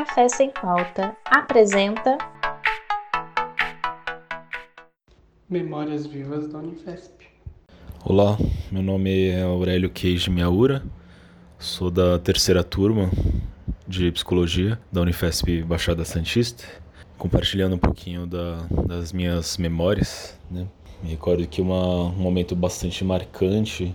Café Sem Pauta apresenta Memórias Vivas da Unifesp. Olá, meu nome é Aurélio Queijo Miaura, sou da terceira turma de Psicologia da Unifesp Baixada Santista, compartilhando um pouquinho da, das minhas memórias. Né? Me recordo que uma, um momento bastante marcante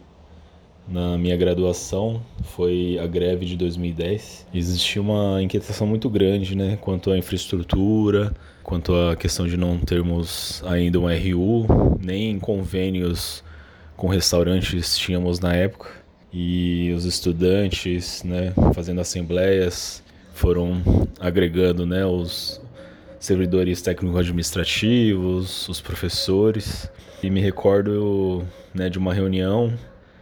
na minha graduação foi a greve de 2010. Existia uma inquietação muito grande, né, quanto à infraestrutura, quanto à questão de não termos ainda um RU, nem convênios com restaurantes tínhamos na época. E os estudantes, né, fazendo assembleias, foram agregando, né, os servidores técnico-administrativos, os professores. E me recordo, né, de uma reunião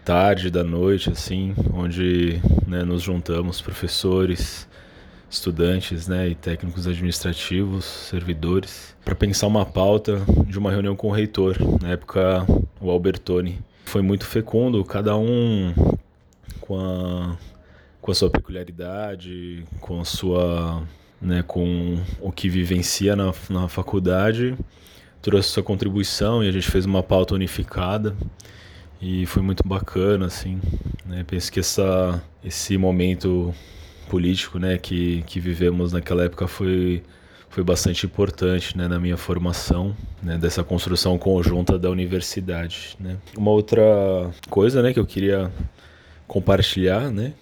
tarde da noite, assim, onde né, nos juntamos professores, estudantes né, e técnicos administrativos, servidores, para pensar uma pauta de uma reunião com o reitor, na época o Albertoni. Foi muito fecundo, cada um com a, com a sua peculiaridade, com a sua. Né, com o que vivencia na, na faculdade, trouxe sua contribuição e a gente fez uma pauta unificada e foi muito bacana, assim. Né? Penso que essa, esse momento político né, que, que vivemos naquela época foi, foi bastante importante né, na minha formação, né, dessa construção conjunta da universidade. Né. Uma outra coisa né, que eu queria compartilhar né,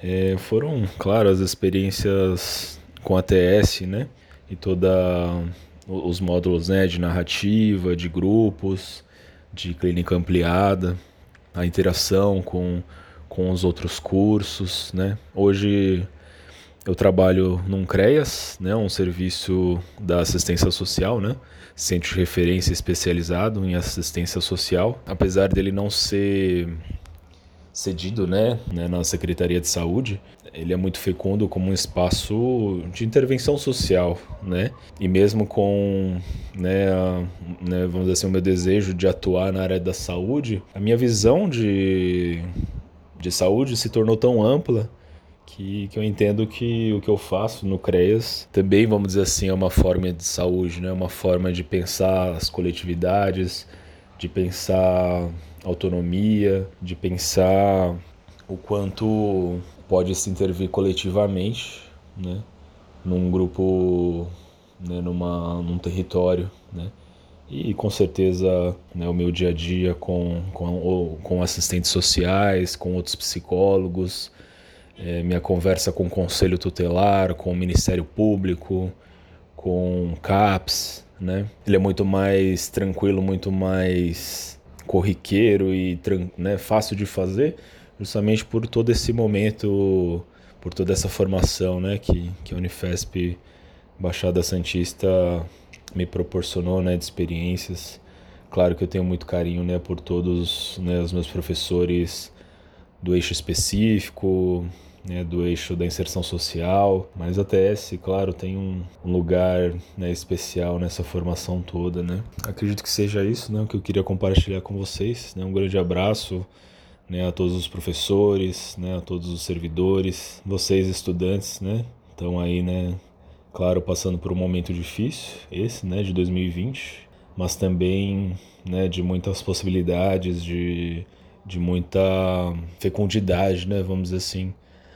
é, foram, claro, as experiências com a TS né, e toda os módulos né, de narrativa, de grupos, de clínica ampliada, a interação com, com os outros cursos, né? Hoje eu trabalho num CREAS, né, um serviço da assistência social, né, centro de referência especializado em assistência social. Apesar dele não ser cedido, né, né, na Secretaria de Saúde, ele é muito fecundo como um espaço de intervenção social, né? E mesmo com, né, a, né, vamos dizer assim, o meu desejo de atuar na área da saúde, a minha visão de, de saúde se tornou tão ampla que, que eu entendo que o que eu faço no CREAS também, vamos dizer assim, é uma forma de saúde, né? Uma forma de pensar as coletividades, de pensar autonomia, de pensar o quanto pode se intervir coletivamente, né, num grupo, né, numa, num território, né, e com certeza né, o meu dia a dia com, com, com assistentes sociais, com outros psicólogos, é, minha conversa com o conselho tutelar, com o Ministério Público, com CAPS, né? Ele é muito mais tranquilo, muito mais corriqueiro e né, fácil de fazer, justamente por todo esse momento, por toda essa formação né, que, que a Unifesp Baixada Santista me proporcionou né, de experiências. Claro que eu tenho muito carinho né, por todos né, os meus professores do eixo específico, né, do eixo da inserção social, mas a TS, claro, tem um, lugar né, especial nessa formação toda, né. Acredito que seja isso, né, que eu queria compartilhar com vocês, né, um grande abraço, né, a todos os professores, né, a todos os servidores, vocês estudantes, né, estão aí, né, claro, passando por um momento difícil, esse, né, de 2020, mas também, né, de muitas possibilidades, de, de muita fecundidade, né, vamos dizer assim,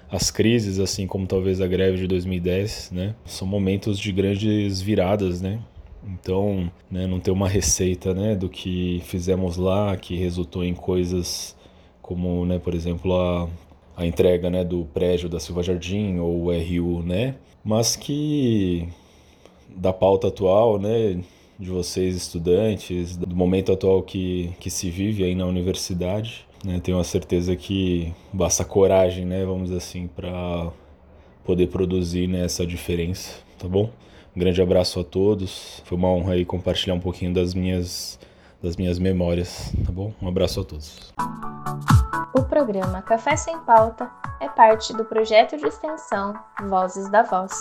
as crises, assim como talvez a greve de 2010, né, são momentos de grandes viradas, né? Então, né, não ter uma receita, né, do que fizemos lá que resultou em coisas como, né, por exemplo, a, a entrega, né, do prédio da Silva Jardim ou o RU, né? Mas que da pauta atual, né, de vocês estudantes, do momento atual que, que se vive aí na universidade, né? Tenho a certeza que basta coragem, né? Vamos dizer assim, para poder produzir né, essa diferença, tá bom? Um grande abraço a todos. Foi uma honra aí compartilhar um pouquinho das minhas das minhas memórias, tá bom? Um abraço a todos. O programa Café Sem Pauta é parte do projeto de extensão Vozes da Voz.